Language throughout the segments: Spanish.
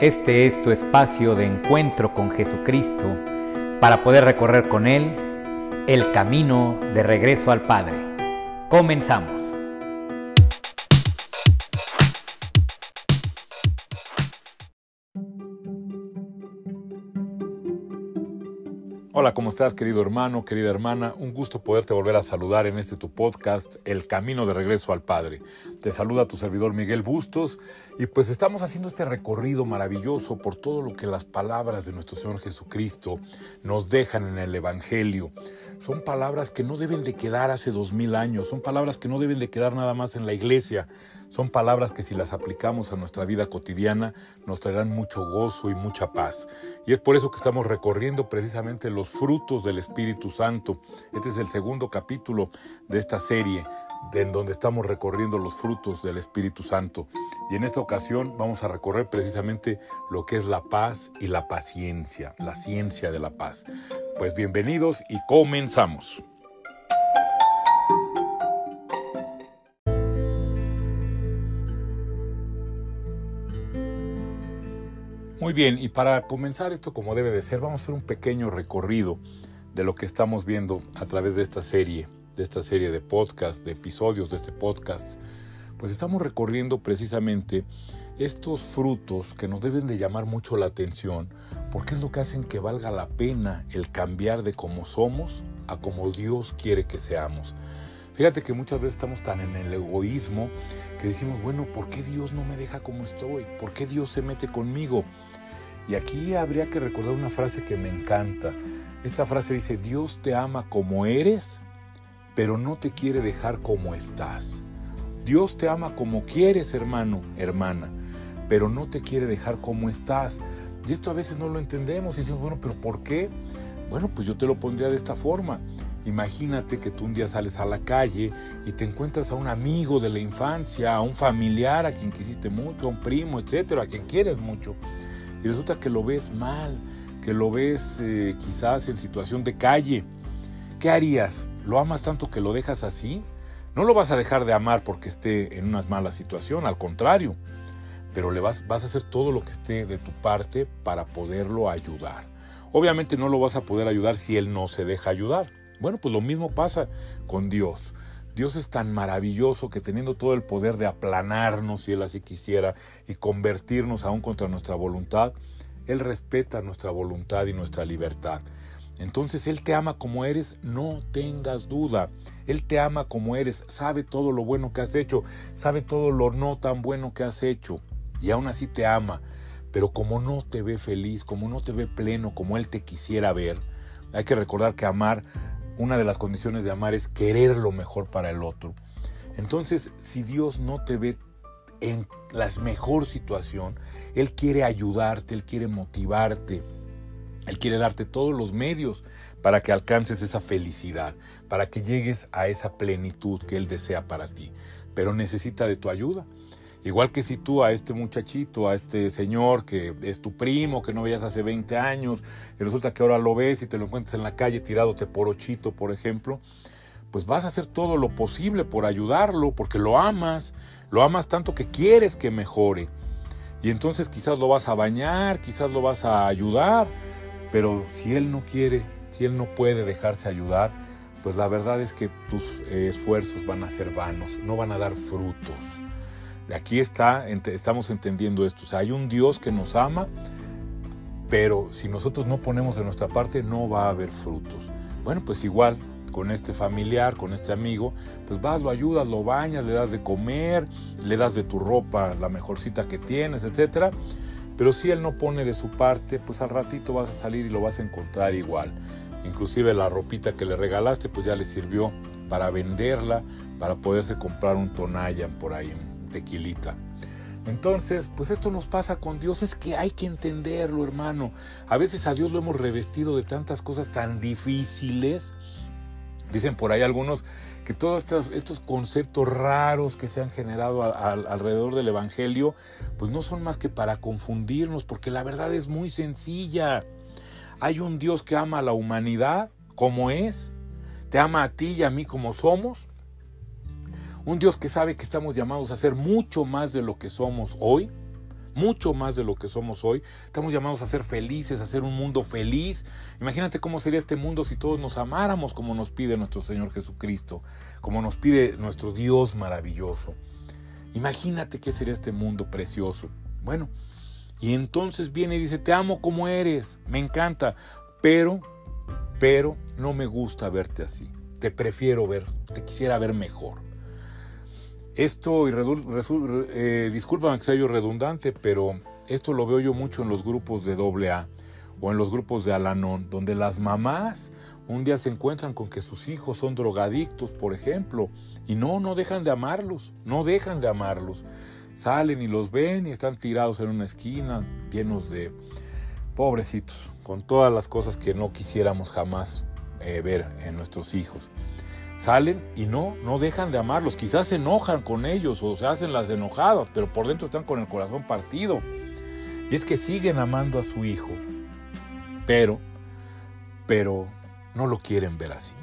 Este es tu espacio de encuentro con Jesucristo para poder recorrer con Él el camino de regreso al Padre. Comenzamos. Hola, ¿cómo estás querido hermano, querida hermana? Un gusto poderte volver a saludar en este tu podcast, El Camino de Regreso al Padre. Te saluda tu servidor Miguel Bustos y pues estamos haciendo este recorrido maravilloso por todo lo que las palabras de nuestro Señor Jesucristo nos dejan en el Evangelio. Son palabras que no deben de quedar hace dos mil años, son palabras que no deben de quedar nada más en la iglesia, son palabras que si las aplicamos a nuestra vida cotidiana nos traerán mucho gozo y mucha paz. Y es por eso que estamos recorriendo precisamente los frutos del Espíritu Santo. Este es el segundo capítulo de esta serie en donde estamos recorriendo los frutos del Espíritu Santo. Y en esta ocasión vamos a recorrer precisamente lo que es la paz y la paciencia, la ciencia de la paz. Pues bienvenidos y comenzamos. Muy bien, y para comenzar esto como debe de ser, vamos a hacer un pequeño recorrido de lo que estamos viendo a través de esta serie, de esta serie de podcast, de episodios de este podcast. Pues estamos recorriendo precisamente estos frutos que nos deben de llamar mucho la atención, porque es lo que hacen que valga la pena el cambiar de cómo somos a como Dios quiere que seamos. Fíjate que muchas veces estamos tan en el egoísmo que decimos, bueno, ¿por qué Dios no me deja como estoy? ¿Por qué Dios se mete conmigo? Y aquí habría que recordar una frase que me encanta. Esta frase dice, Dios te ama como eres, pero no te quiere dejar como estás. Dios te ama como quieres, hermano, hermana, pero no te quiere dejar como estás. Y esto a veces no lo entendemos y decimos, bueno, pero ¿por qué? Bueno, pues yo te lo pondría de esta forma. Imagínate que tú un día sales a la calle y te encuentras a un amigo de la infancia, a un familiar a quien quisiste mucho, a un primo, etcétera, a quien quieres mucho. Y resulta que lo ves mal, que lo ves eh, quizás en situación de calle. ¿Qué harías? ¿Lo amas tanto que lo dejas así? No lo vas a dejar de amar porque esté en una mala situación, al contrario. Pero le vas, vas a hacer todo lo que esté de tu parte para poderlo ayudar. Obviamente no lo vas a poder ayudar si él no se deja ayudar. Bueno, pues lo mismo pasa con Dios. Dios es tan maravilloso que teniendo todo el poder de aplanarnos, si Él así quisiera, y convertirnos aún contra nuestra voluntad, Él respeta nuestra voluntad y nuestra libertad. Entonces Él te ama como eres, no tengas duda. Él te ama como eres, sabe todo lo bueno que has hecho, sabe todo lo no tan bueno que has hecho, y aún así te ama. Pero como no te ve feliz, como no te ve pleno, como Él te quisiera ver, hay que recordar que amar una de las condiciones de amar es querer lo mejor para el otro. Entonces, si Dios no te ve en la mejor situación, Él quiere ayudarte, Él quiere motivarte, Él quiere darte todos los medios para que alcances esa felicidad, para que llegues a esa plenitud que Él desea para ti. Pero necesita de tu ayuda. Igual que si tú a este muchachito, a este señor que es tu primo, que no veías hace 20 años, y resulta que ahora lo ves y te lo encuentras en la calle tirándote por ochito, por ejemplo, pues vas a hacer todo lo posible por ayudarlo, porque lo amas, lo amas tanto que quieres que mejore. Y entonces quizás lo vas a bañar, quizás lo vas a ayudar, pero si él no quiere, si él no puede dejarse ayudar, pues la verdad es que tus eh, esfuerzos van a ser vanos, no van a dar frutos. Aquí está, estamos entendiendo esto. O sea, hay un Dios que nos ama, pero si nosotros no ponemos de nuestra parte, no va a haber frutos. Bueno, pues igual con este familiar, con este amigo, pues vas, lo ayudas, lo bañas, le das de comer, le das de tu ropa la mejorcita que tienes, etc. Pero si él no pone de su parte, pues al ratito vas a salir y lo vas a encontrar igual. Inclusive la ropita que le regalaste, pues ya le sirvió para venderla, para poderse comprar un Tonayan por ahí, tequilita. Entonces, pues esto nos pasa con Dios, es que hay que entenderlo, hermano. A veces a Dios lo hemos revestido de tantas cosas tan difíciles. Dicen por ahí algunos que todos estos, conceptos raros que se han generado alrededor del Evangelio, pues no son más que para confundirnos, porque la verdad es muy sencilla. Hay un Dios que ama a la humanidad como es, te ama a ti y a mí como somos, un Dios que sabe que estamos llamados a ser mucho más de lo que somos hoy, mucho más de lo que somos hoy. Estamos llamados a ser felices, a ser un mundo feliz. Imagínate cómo sería este mundo si todos nos amáramos como nos pide nuestro Señor Jesucristo, como nos pide nuestro Dios maravilloso. Imagínate qué sería este mundo precioso. Bueno, y entonces viene y dice, te amo como eres, me encanta, pero, pero no me gusta verte así. Te prefiero ver, te quisiera ver mejor. Esto, y eh, discúlpame que sea yo redundante, pero esto lo veo yo mucho en los grupos de AA o en los grupos de Alanón, donde las mamás un día se encuentran con que sus hijos son drogadictos, por ejemplo, y no, no dejan de amarlos, no dejan de amarlos. Salen y los ven y están tirados en una esquina, llenos de pobrecitos, con todas las cosas que no quisiéramos jamás eh, ver en nuestros hijos salen y no, no dejan de amarlos. Quizás se enojan con ellos o se hacen las enojadas, pero por dentro están con el corazón partido. Y es que siguen amando a su hijo, pero, pero no lo quieren ver así.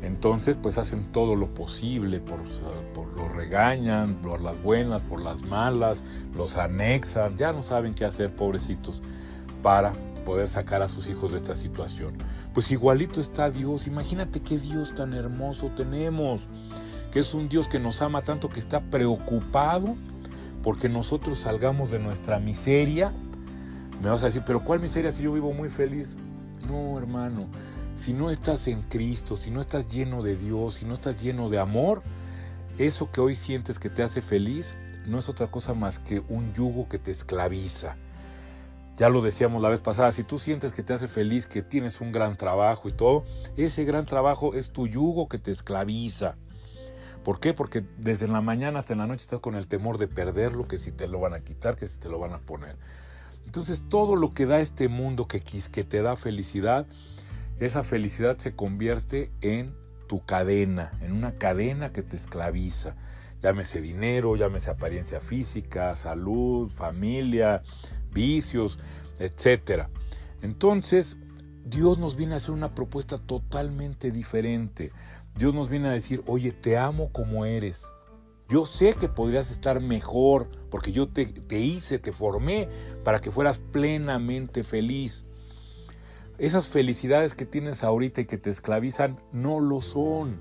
Entonces, pues hacen todo lo posible, por, por los regañan, por las buenas, por las malas, los anexan, ya no saben qué hacer, pobrecitos, para poder sacar a sus hijos de esta situación. Pues igualito está Dios. Imagínate qué Dios tan hermoso tenemos. Que es un Dios que nos ama tanto que está preocupado porque nosotros salgamos de nuestra miseria. Me vas a decir, pero ¿cuál miseria si yo vivo muy feliz? No, hermano. Si no estás en Cristo, si no estás lleno de Dios, si no estás lleno de amor, eso que hoy sientes que te hace feliz no es otra cosa más que un yugo que te esclaviza ya lo decíamos la vez pasada, si tú sientes que te hace feliz, que tienes un gran trabajo y todo, ese gran trabajo es tu yugo que te esclaviza. ¿Por qué? Porque desde la mañana hasta la noche estás con el temor de perderlo, que si te lo van a quitar, que si te lo van a poner. Entonces todo lo que da este mundo que, que te da felicidad, esa felicidad se convierte en tu cadena, en una cadena que te esclaviza. Llámese dinero, llámese apariencia física, salud, familia, vicios, etcétera. Entonces, Dios nos viene a hacer una propuesta totalmente diferente. Dios nos viene a decir, oye, te amo como eres. Yo sé que podrías estar mejor porque yo te, te, hice, te formé para que fueras plenamente feliz. Esas felicidades que tienes ahorita y que te esclavizan no lo son.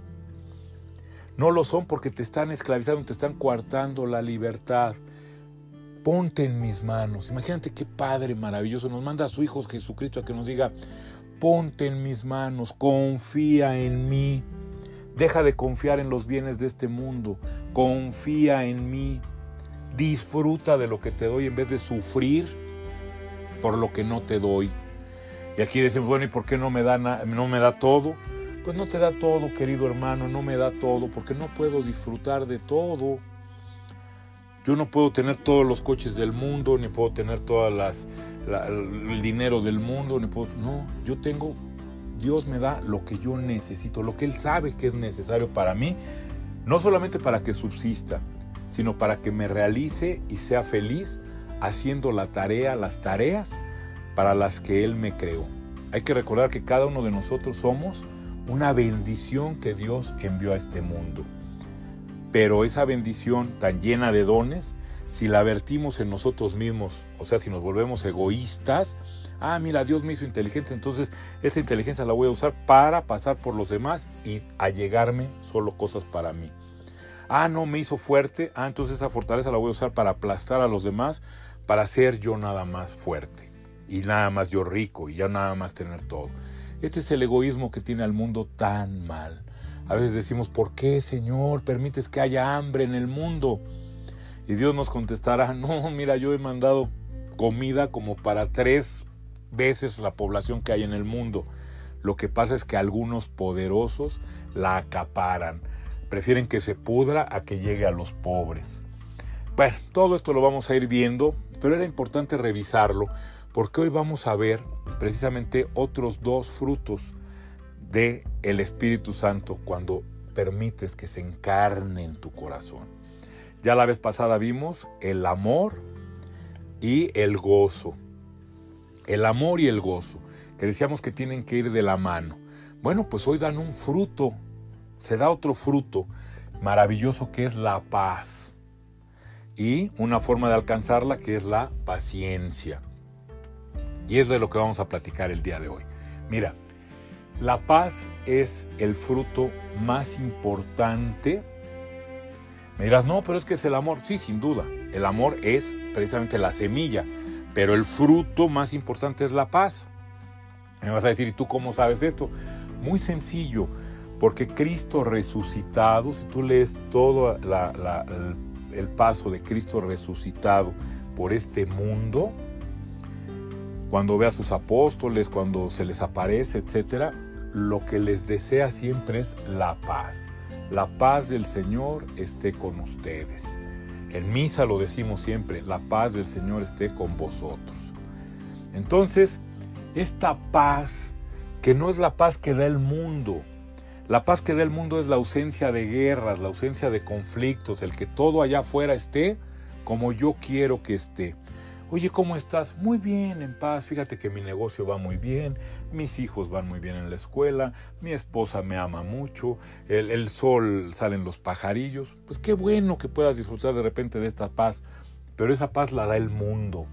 No lo son porque te están esclavizando, te están coartando la libertad ponte en mis manos. Imagínate qué Padre maravilloso nos manda a su Hijo Jesucristo a que nos diga, ponte en mis manos, confía en mí. Deja de confiar en los bienes de este mundo, confía en mí. Disfruta de lo que te doy en vez de sufrir por lo que no te doy. Y aquí dicen, bueno, ¿y por qué no me da, no me da todo? Pues no te da todo, querido hermano, no me da todo, porque no puedo disfrutar de todo. Yo no puedo tener todos los coches del mundo, ni puedo tener todas las el dinero del mundo, ni puedo, no, yo tengo Dios me da lo que yo necesito, lo que él sabe que es necesario para mí, no solamente para que subsista, sino para que me realice y sea feliz haciendo la tarea, las tareas para las que él me creó. Hay que recordar que cada uno de nosotros somos una bendición que Dios envió a este mundo. Pero esa bendición tan llena de dones, si la vertimos en nosotros mismos, o sea, si nos volvemos egoístas, ah, mira, Dios me hizo inteligente, entonces esta inteligencia la voy a usar para pasar por los demás y allegarme solo cosas para mí. Ah, no, me hizo fuerte, ah, entonces esa fortaleza la voy a usar para aplastar a los demás, para ser yo nada más fuerte y nada más yo rico y ya nada más tener todo. Este es el egoísmo que tiene al mundo tan mal. A veces decimos, ¿por qué, Señor, permites que haya hambre en el mundo? Y Dios nos contestará, no, mira, yo he mandado comida como para tres veces la población que hay en el mundo. Lo que pasa es que algunos poderosos la acaparan. Prefieren que se pudra a que llegue a los pobres. Bueno, todo esto lo vamos a ir viendo, pero era importante revisarlo porque hoy vamos a ver precisamente otros dos frutos de el Espíritu Santo cuando permites que se encarne en tu corazón. Ya la vez pasada vimos el amor y el gozo. El amor y el gozo, que decíamos que tienen que ir de la mano. Bueno, pues hoy dan un fruto, se da otro fruto maravilloso que es la paz. y una forma de alcanzarla que es la paciencia. Y es de lo que vamos a platicar el día de hoy. Mira, la paz es el fruto más importante. Me dirás, no, pero es que es el amor. Sí, sin duda. El amor es precisamente la semilla, pero el fruto más importante es la paz. Me vas a decir, ¿y tú cómo sabes esto? Muy sencillo, porque Cristo resucitado, si tú lees todo el paso de Cristo resucitado por este mundo, cuando ve a sus apóstoles, cuando se les aparece, etcétera, lo que les desea siempre es la paz. La paz del Señor esté con ustedes. En misa lo decimos siempre, la paz del Señor esté con vosotros. Entonces, esta paz, que no es la paz que da el mundo, la paz que da el mundo es la ausencia de guerras, la ausencia de conflictos, el que todo allá afuera esté como yo quiero que esté. Oye, ¿cómo estás? Muy bien, en paz. Fíjate que mi negocio va muy bien, mis hijos van muy bien en la escuela, mi esposa me ama mucho, el, sol salen los pajarillos. Pues qué bueno que puedas disfrutar de repente de esta paz, pero esa paz la da el mundo.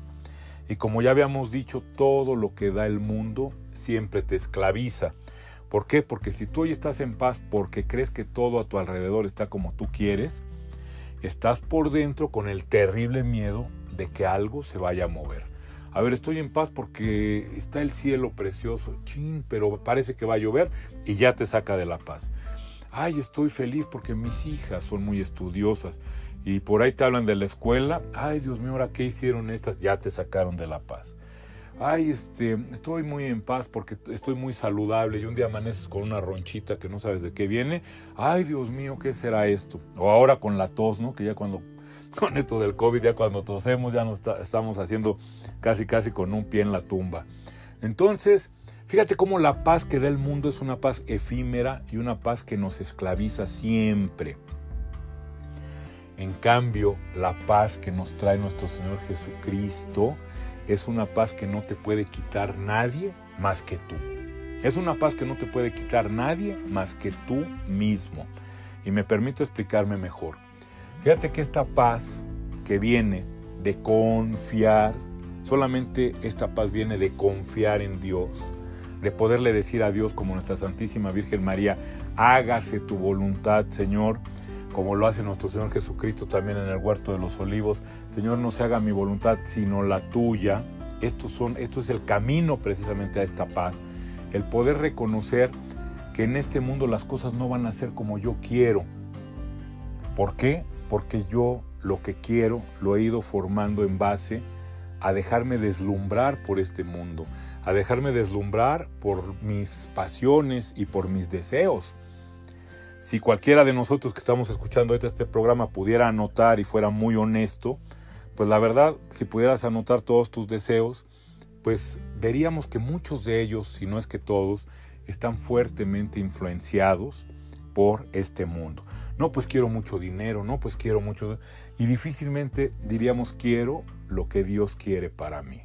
Y como ya habíamos dicho, todo lo que da el mundo siempre te esclaviza. ¿Por qué? Porque si tú hoy estás en paz porque crees que todo a tu alrededor está como tú quieres, estás por dentro con el terrible miedo de que algo se vaya a mover. A ver, estoy en paz porque está el cielo precioso, chin, pero parece que va a llover y ya te saca de la paz. Ay, estoy feliz porque mis hijas son muy estudiosas y por ahí te hablan de la escuela. Ay, Dios mío, ahora qué hicieron estas, ya te sacaron de la paz. Ay, este, estoy muy en paz porque estoy muy saludable y un día amaneces con una ronchita que no sabes de qué viene. Ay, Dios mío, ¿qué será esto? O ahora con la tos, ¿no? Que ya cuando con esto del COVID, ya cuando tosemos, ya nos estamos haciendo casi casi con un pie en la tumba. Entonces, fíjate cómo la paz que da el mundo es una paz efímera y una paz que nos esclaviza siempre. En cambio, la paz que nos trae nuestro Señor Jesucristo es una paz que no te puede quitar nadie más que tú. Es una paz que no te puede quitar nadie más que tú mismo. Y me permito explicarme mejor. Fíjate que esta paz que viene de confiar, solamente esta paz viene de confiar en Dios, de poderle decir a Dios como nuestra Santísima Virgen María, hágase tu voluntad, Señor, como lo hace nuestro Señor Jesucristo también en el huerto de los olivos. Señor, no se haga mi voluntad, sino la tuya. Estos son, esto es el camino precisamente a esta paz. El poder reconocer que en este mundo las cosas no van a ser como yo quiero. ¿Por qué? Porque yo lo que quiero lo he ido formando en base a dejarme deslumbrar por este mundo, a dejarme deslumbrar por mis pasiones y por mis deseos. Si cualquiera de nosotros que estamos escuchando este programa pudiera anotar y fuera muy honesto, pues la verdad, si pudieras anotar todos tus deseos, pues veríamos que muchos de ellos, si no es que todos, están fuertemente influenciados por este mundo. No, pues quiero mucho dinero, no, pues quiero mucho... Y difícilmente diríamos quiero lo que Dios quiere para mí.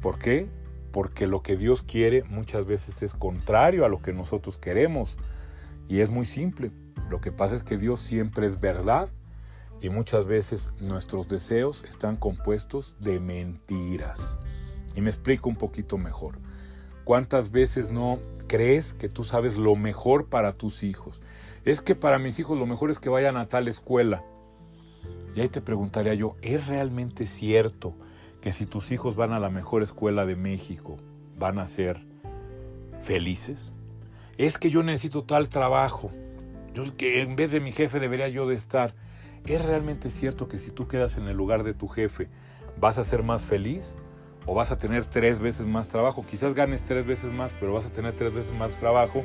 ¿Por qué? Porque lo que Dios quiere muchas veces es contrario a lo que nosotros queremos. Y es muy simple. Lo que pasa es que Dios siempre es verdad y muchas veces nuestros deseos están compuestos de mentiras. Y me explico un poquito mejor. ¿Cuántas veces no crees que tú sabes lo mejor para tus hijos? Es que para mis hijos lo mejor es que vayan a tal escuela. Y ahí te preguntaría yo, ¿es realmente cierto que si tus hijos van a la mejor escuela de México, van a ser felices? Es que yo necesito tal trabajo. Yo que en vez de mi jefe debería yo de estar. ¿Es realmente cierto que si tú quedas en el lugar de tu jefe, vas a ser más feliz? o vas a tener tres veces más trabajo. Quizás ganes tres veces más, pero vas a tener tres veces más trabajo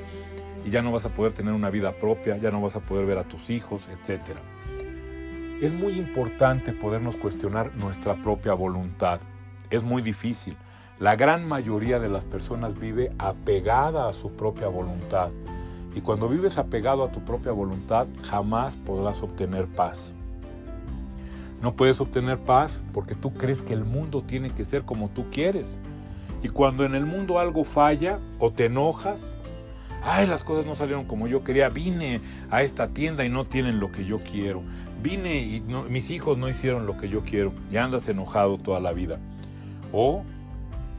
ya no vas a poder tener una vida propia, ya no vas a poder ver a tus hijos, etc. Es muy importante podernos cuestionar nuestra propia voluntad. Es muy difícil. La gran mayoría de las personas vive apegada a su propia voluntad. Y cuando vives apegado a tu propia voluntad, jamás podrás obtener paz. No puedes obtener paz porque tú crees que el mundo tiene que ser como tú quieres. Y cuando en el mundo algo falla o te enojas, ay, las cosas no salieron como yo quería, vine a esta tienda y no tienen lo que yo quiero. vine y mis hijos no hicieron lo que yo quiero y andas enojado toda la vida. O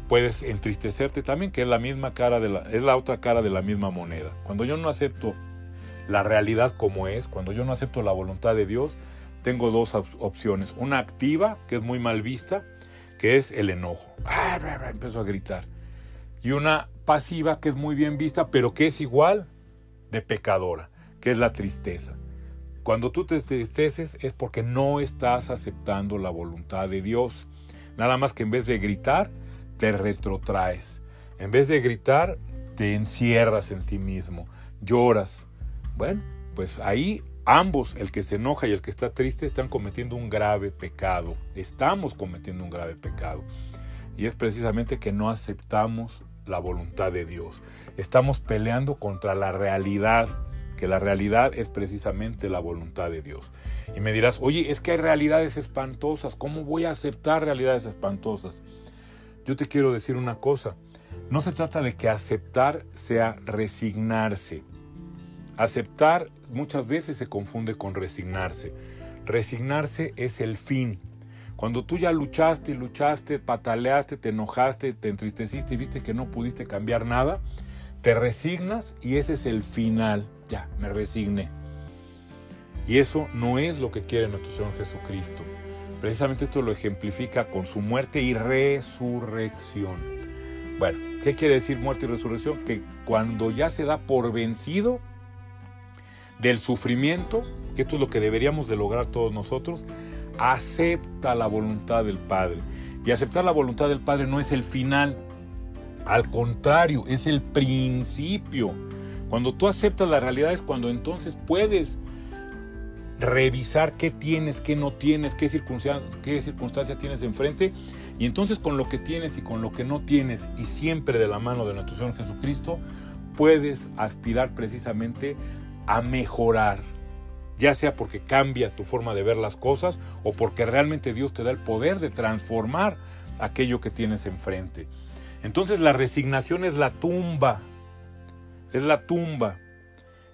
puedes entristecerte también, que es la misma cara de la, es la otra cara de la misma moneda. Cuando yo no acepto la realidad como es, cuando yo no acepto la voluntad de Dios, tengo dos opciones. Una activa, que es muy mal vista, que es el enojo. Ah, a gritar. Y una pasiva, que es muy bien vista, pero que es igual de pecadora, que es la tristeza. Cuando tú te entristeces es porque no estás aceptando la voluntad de Dios. Nada más que en vez de gritar, te retrotraes. En vez de gritar, te encierras en ti mismo, lloras. Bueno, pues ahí ambos, el que se enoja y el que está triste, están cometiendo un grave pecado. Estamos cometiendo un grave pecado. Y es precisamente que no aceptamos la voluntad de Dios. Estamos peleando contra la realidad que la realidad es precisamente la voluntad de Dios. Y me dirás, oye, es que hay realidades espantosas, ¿cómo voy a aceptar realidades espantosas? Yo te quiero decir una cosa, no se trata de que aceptar sea resignarse. Aceptar muchas veces se confunde con resignarse. Resignarse es el fin. Cuando tú ya luchaste, luchaste, pataleaste, te enojaste, te entristeciste y viste que no pudiste cambiar nada, te resignas y ese es el final ya, me resigné. Y eso no es lo que quiere nuestro Señor Jesucristo. Precisamente esto lo ejemplifica con su muerte y resurrección. Bueno, ¿qué quiere decir muerte y resurrección? Que cuando ya se da por vencido del sufrimiento, que esto es lo que deberíamos de lograr todos nosotros, acepta la voluntad del Padre. Y aceptar la voluntad del Padre no es el final, al contrario, es el principio cuando tú aceptas la realidad es cuando entonces puedes revisar qué tienes, qué no tienes, qué circunstancia, qué circunstancia tienes enfrente. Y entonces con lo que tienes y con lo que no tienes, y siempre de la mano de nuestro Señor Jesucristo, puedes aspirar precisamente a mejorar. Ya sea porque cambia tu forma de ver las cosas o porque realmente Dios te da el poder de transformar aquello que tienes enfrente. Entonces la resignación es la tumba es la tumba.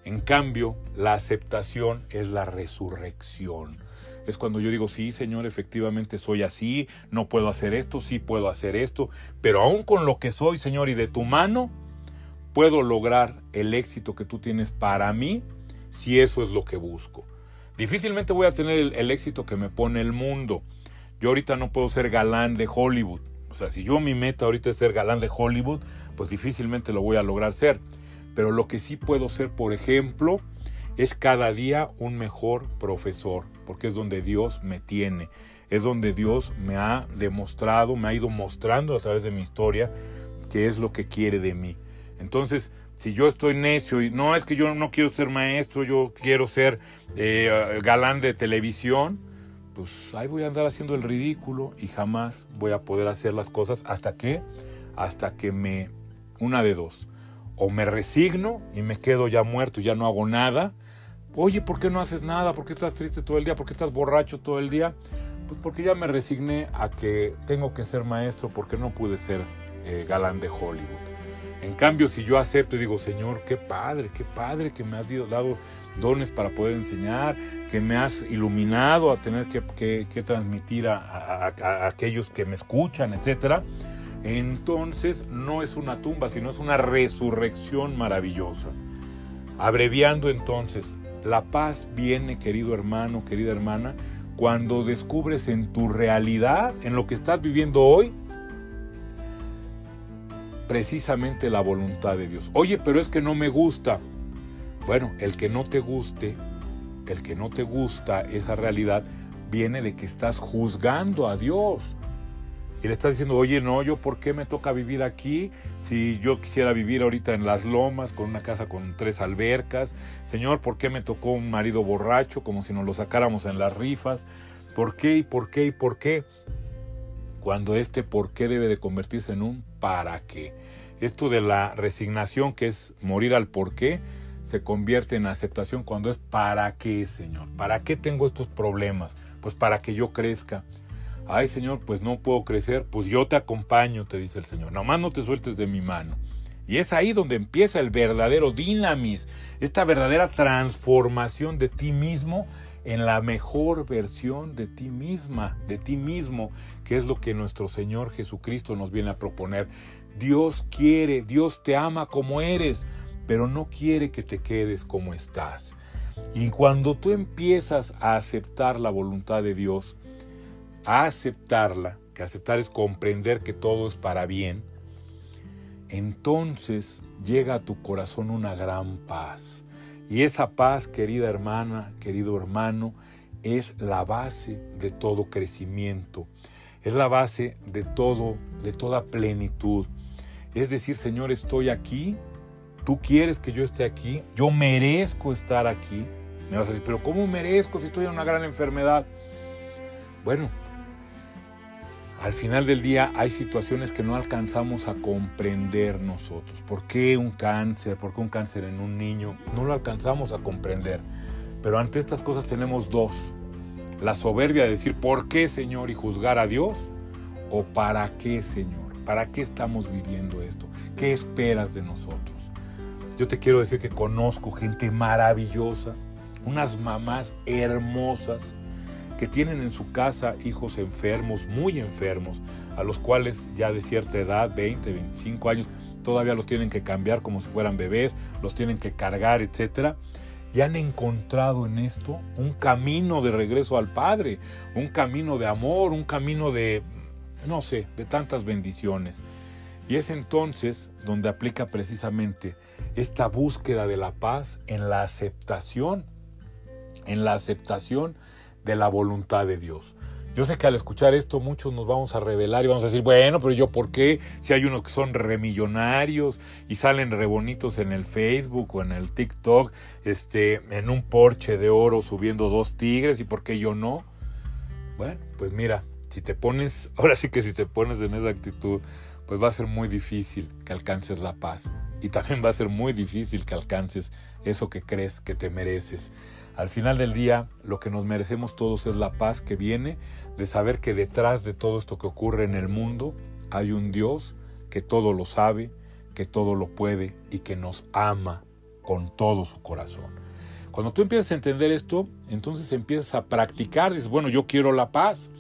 En cambio, la aceptación es la resurrección. Es cuando yo digo, sí, Señor, efectivamente soy así, no puedo hacer esto, sí puedo hacer esto, pero aún con lo que soy, Señor, y de tu mano, puedo lograr el éxito que tú tienes para mí si eso es lo que busco. Difícilmente voy a tener el, éxito que me pone el mundo. Yo ahorita no puedo ser galán de Hollywood. O sea, si yo mi meta ahorita es ser galán de Hollywood, pues difícilmente lo voy a lograr ser pero lo que sí puedo ser, por ejemplo, es cada día un mejor profesor, porque es donde Dios me tiene, es donde Dios me ha demostrado, me ha ido mostrando a través de mi historia qué es lo que quiere de mí. Entonces, si yo estoy necio y no es que yo no quiero ser maestro, yo quiero ser eh, galán de televisión, pues ahí voy a andar haciendo el ridículo y jamás voy a poder hacer las cosas hasta que, hasta que me, una de dos, o me resigno y me quedo ya muerto y ya no hago nada. Oye, ¿por qué no haces nada? ¿Por qué estás triste todo el día? ¿Por qué estás borracho todo el día? Pues porque ya me resigné a que tengo que ser maestro porque no pude ser eh, galán de Hollywood. En cambio, si yo acepto y digo, Señor, qué padre, qué padre que me has dado dones para poder enseñar, que me has iluminado a tener que, transmitir a, a, aquellos que me escuchan, etcétera entonces no es una tumba, sino es una resurrección maravillosa. Abreviando entonces, la paz viene, querido hermano, querida hermana, cuando descubres en tu realidad, en lo que estás viviendo hoy, precisamente la voluntad de Dios. Oye, pero es que no me gusta. Bueno, el que no te guste, el que no te gusta esa realidad, viene de que estás juzgando a Dios y le estás diciendo, oye, no, yo por qué me toca vivir aquí si yo quisiera vivir ahorita en las lomas con una casa con tres albercas. Señor, ¿por qué me tocó un marido borracho como si nos lo sacáramos en las rifas? ¿Por qué y por qué y por qué? Cuando este por qué debe de convertirse en un para qué. Esto de la resignación que es morir al por qué se convierte en aceptación cuando es para qué, Señor. ¿Para qué tengo estos problemas? Pues para que yo crezca Ay Señor, pues no puedo crecer, pues yo te acompaño, te dice el Señor. Nomás no te sueltes de mi mano. Y es ahí donde empieza el verdadero dinamis, esta verdadera transformación de ti mismo en la mejor versión de ti misma, de ti mismo, que es lo que nuestro Señor Jesucristo nos viene a proponer. Dios quiere, Dios te ama como eres, pero no quiere que te quedes como estás. Y cuando tú empiezas a aceptar la voluntad de Dios, a aceptarla, que aceptar es comprender que todo es para bien, entonces llega a tu corazón una gran paz. Y esa paz, querida hermana, querido hermano, es la base de todo crecimiento, es la base de todo, de toda plenitud. Es decir, Señor, estoy aquí, tú quieres que yo esté aquí, yo merezco estar aquí. Me vas a decir, pero ¿cómo merezco si estoy en una gran enfermedad? Bueno, al final del día hay situaciones que no alcanzamos a comprender nosotros. ¿Por qué un cáncer? ¿Por qué un cáncer en un niño? No lo alcanzamos a comprender. Pero ante estas cosas tenemos dos. La soberbia de decir, ¿por qué Señor? y juzgar a Dios. ¿O para qué Señor? ¿Para qué estamos viviendo esto? ¿Qué esperas de nosotros? Yo te quiero decir que conozco gente maravillosa, unas mamás hermosas, que tienen en su casa hijos enfermos, muy enfermos, a los cuales ya de cierta edad, 20, 25 años, todavía los tienen que cambiar como si fueran bebés, los tienen que cargar, etc. Y han encontrado en esto un camino de regreso al Padre, un camino de amor, un camino de, no sé, de tantas bendiciones. Y es entonces donde aplica precisamente esta búsqueda de la paz en la aceptación, en la aceptación de la voluntad de Dios. Yo sé que al escuchar esto muchos nos vamos a revelar y vamos a decir, bueno, pero yo por qué? Si hay unos que son remillonarios y salen re bonitos en el Facebook o en el TikTok, este, en un porche de oro subiendo dos tigres y por qué yo no? Bueno, pues mira, si te pones, ahora sí que si te pones en esa actitud, pues va a ser muy difícil que alcances la paz y también va a ser muy difícil que alcances eso que crees que te mereces. Al final del día, lo que nos merecemos todos es la paz que viene de saber que detrás de todo esto que ocurre en el mundo hay un Dios que todo lo sabe, que todo lo puede y que nos ama con todo su corazón. Cuando tú empiezas a entender esto, entonces empiezas a practicar, dices, bueno, yo quiero la paz.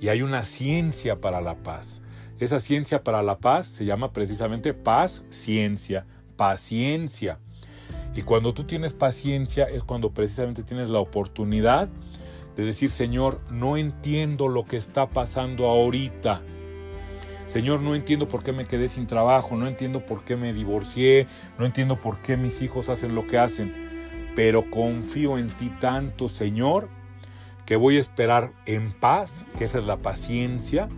Y hay una ciencia para la paz. Esa ciencia para la paz se llama precisamente paz, ciencia, paciencia. Y cuando tú tienes paciencia es cuando precisamente tienes la oportunidad de decir, Señor, no entiendo lo que está pasando ahorita. Señor, no entiendo por qué me quedé sin trabajo, no entiendo por qué me divorcié, no entiendo por qué mis hijos hacen lo que hacen, pero confío en ti tanto, Señor, que voy a esperar en paz, que esa es la paciencia,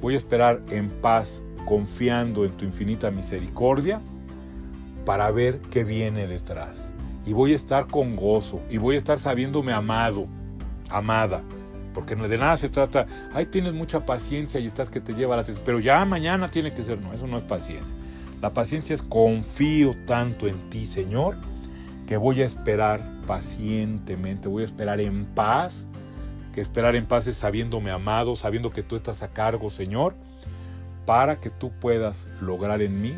voy a esperar en paz confiando en tu infinita misericordia para ver qué viene detrás. Y voy a estar con gozo y voy a estar sabiéndome amado, amada. Porque de nada se trata, ay, tienes mucha paciencia y estás que te lleva la pero ya mañana tiene que ser, no, eso no es paciencia. La paciencia es confío tanto en ti, Señor, que voy a esperar pacientemente, voy a esperar en paz, que esperar en paz es sabiéndome amado, sabiendo que tú estás a cargo, Señor, para que tú puedas lograr en mí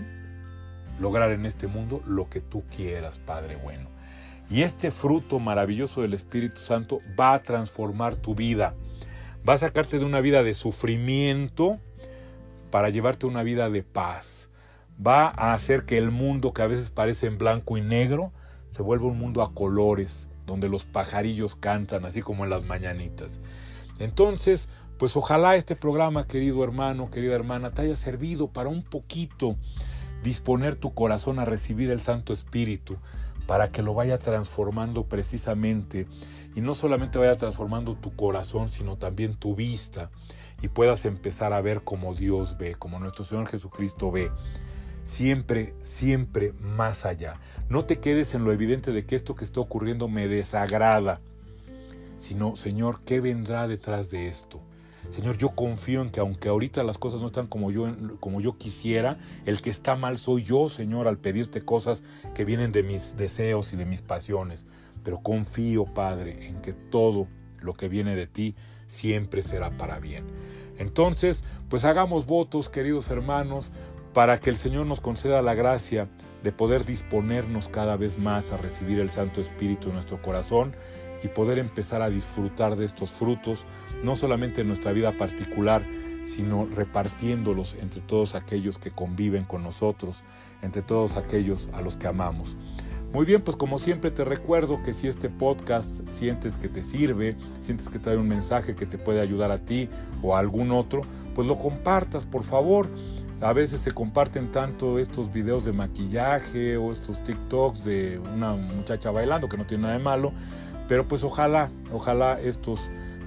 lograr en este mundo lo que tú quieras, Padre bueno. Y este fruto maravilloso del Espíritu Santo va a transformar tu vida. Va a sacarte de una vida de sufrimiento para llevarte a una vida de paz. Va a hacer que el mundo que a veces parece en blanco y negro se vuelva un mundo a colores, donde los pajarillos cantan, así como en las mañanitas. Entonces, pues ojalá este programa, querido hermano, querida hermana, te haya servido para un poquito disponer tu corazón a recibir el Santo Espíritu para que lo vaya transformando precisamente y no solamente vaya transformando tu corazón, sino también tu vista y puedas empezar a ver como Dios ve, como nuestro Señor Jesucristo ve. Siempre, siempre más allá. No te quedes en lo evidente de que esto que está ocurriendo me desagrada, sino, Señor, ¿qué vendrá detrás de esto? Señor, yo confío en que aunque ahorita las cosas no están como yo, como yo quisiera, el que está mal soy yo, Señor, al pedirte cosas que vienen de mis deseos y de mis pasiones. Pero confío, Padre, en que todo lo que viene de ti siempre será para bien. Entonces, pues hagamos votos, queridos hermanos, para que el Señor nos conceda la gracia de poder disponernos cada vez más a recibir el Santo Espíritu en nuestro corazón y poder empezar a disfrutar de estos frutos, no solamente en nuestra vida particular, sino repartiéndolos entre todos aquellos que conviven con nosotros, entre todos aquellos a los que amamos. Muy bien, pues como siempre te recuerdo que si este podcast sientes que te sirve, sientes que trae un mensaje que te puede ayudar a ti o a algún otro, pues lo compartas, por favor. A veces se comparten tanto estos videos de maquillaje o estos TikToks de una muchacha bailando, que no tiene nada de malo, pero pues ojalá, ojalá estos,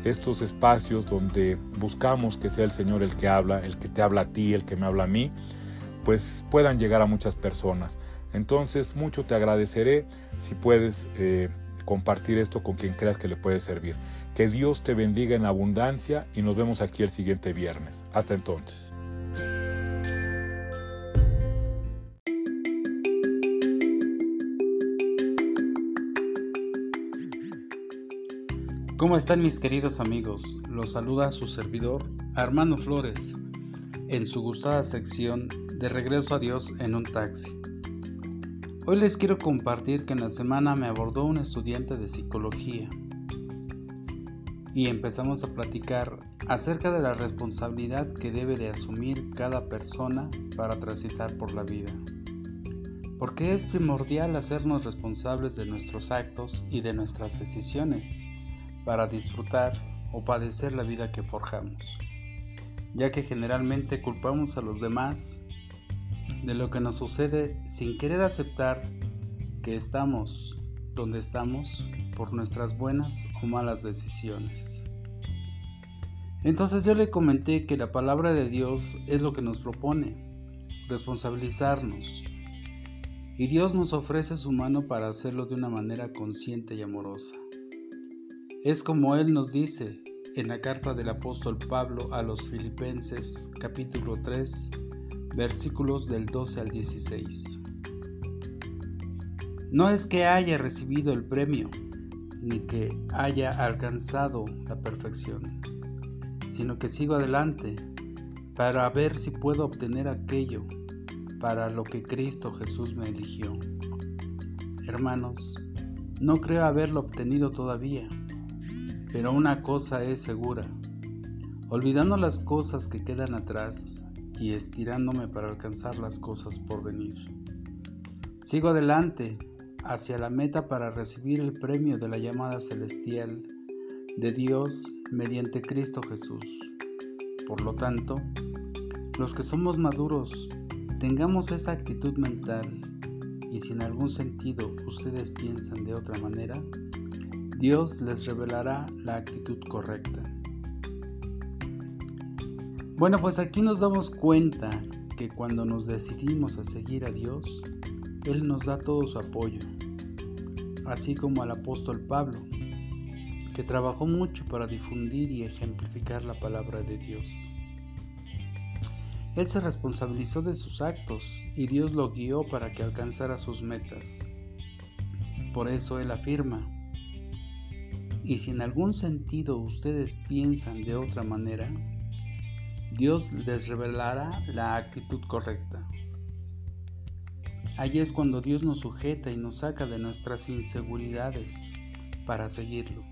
estos espacios donde buscamos que sea el Señor el que habla, el que te habla a ti, el que me habla a mí, pues puedan llegar a muchas personas. Entonces mucho te agradeceré si puedes eh, compartir esto con quien creas que le puede servir. Que Dios te bendiga en abundancia y nos vemos aquí el siguiente viernes. Hasta entonces. ¿Cómo están mis queridos amigos? Los saluda su servidor Armando Flores en su gustada sección de Regreso a Dios en un taxi. Hoy les quiero compartir que en la semana me abordó un estudiante de psicología y empezamos a platicar acerca de la responsabilidad que debe de asumir cada persona para transitar por la vida. Porque es primordial hacernos responsables de nuestros actos y de nuestras decisiones para disfrutar o padecer la vida que forjamos, ya que generalmente culpamos a los demás de lo que nos sucede sin querer aceptar que estamos donde estamos por nuestras buenas o malas decisiones. Entonces yo le comenté que la palabra de Dios es lo que nos propone, responsabilizarnos. Y Dios nos ofrece su mano para hacerlo de una manera consciente y amorosa. Es como Él nos dice en la carta del apóstol Pablo a los Filipenses capítulo 3 versículos del 12 al 16. No es que haya recibido el premio, ni que haya alcanzado la perfección, sino que sigo adelante para ver si puedo obtener aquello para lo que Cristo Jesús me eligió. Hermanos, no creo haberlo obtenido todavía pero una cosa es segura, olvidando las cosas que quedan atrás y estirándome para alcanzar las cosas por venir. Sigo adelante hacia la meta para recibir el premio de la llamada celestial de Dios mediante Cristo Jesús. Por lo tanto, los que somos maduros, tengamos esa actitud mental y si en algún sentido ustedes piensan de otra manera, Dios les revelará la actitud correcta. Bueno, pues aquí nos damos cuenta que cuando nos decidimos a seguir a Dios, Él nos da todo su apoyo, así como al apóstol Pablo, que trabajó mucho para difundir y ejemplificar la palabra de Dios. Él se responsabilizó de sus actos y Dios lo guió para que alcanzara sus metas. Por eso Él afirma, y si en algún sentido ustedes piensan de otra manera, Dios les revelará la actitud correcta. Allí es cuando Dios nos sujeta y nos saca de nuestras inseguridades para seguirlo.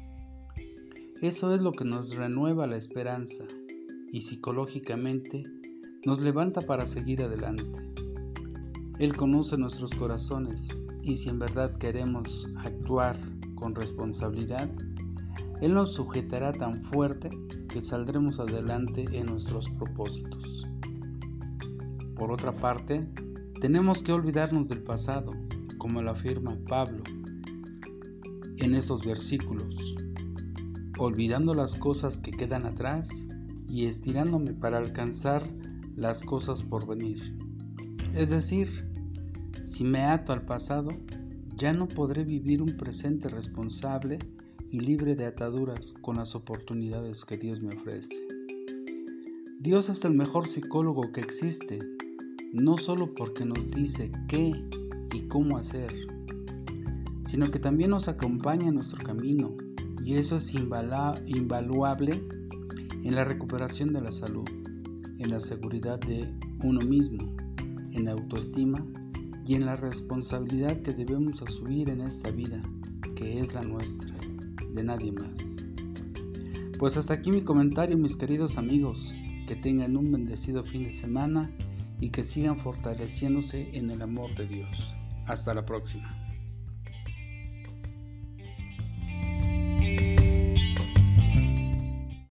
Eso es lo que nos renueva la esperanza y psicológicamente nos levanta para seguir adelante. Él conoce nuestros corazones y si en verdad queremos actuar con responsabilidad, él nos sujetará tan fuerte que saldremos adelante en nuestros propósitos. Por otra parte, tenemos que olvidarnos del pasado, como lo afirma Pablo en estos versículos, olvidando las cosas que quedan atrás y estirándome para alcanzar las cosas por venir. Es decir, si me ato al pasado, ya no podré vivir un presente responsable y libre de ataduras con las oportunidades que Dios me ofrece. Dios es el mejor psicólogo que existe, no solo porque nos dice qué y cómo hacer, sino que también nos acompaña en nuestro camino y eso es invaluable en la recuperación de la salud, en la seguridad de uno mismo, en la autoestima y en la responsabilidad que debemos asumir en esta vida, que es la nuestra. De nadie más. Pues hasta aquí mi comentario, mis queridos amigos. Que tengan un bendecido fin de semana y que sigan fortaleciéndose en el amor de Dios. Hasta la próxima.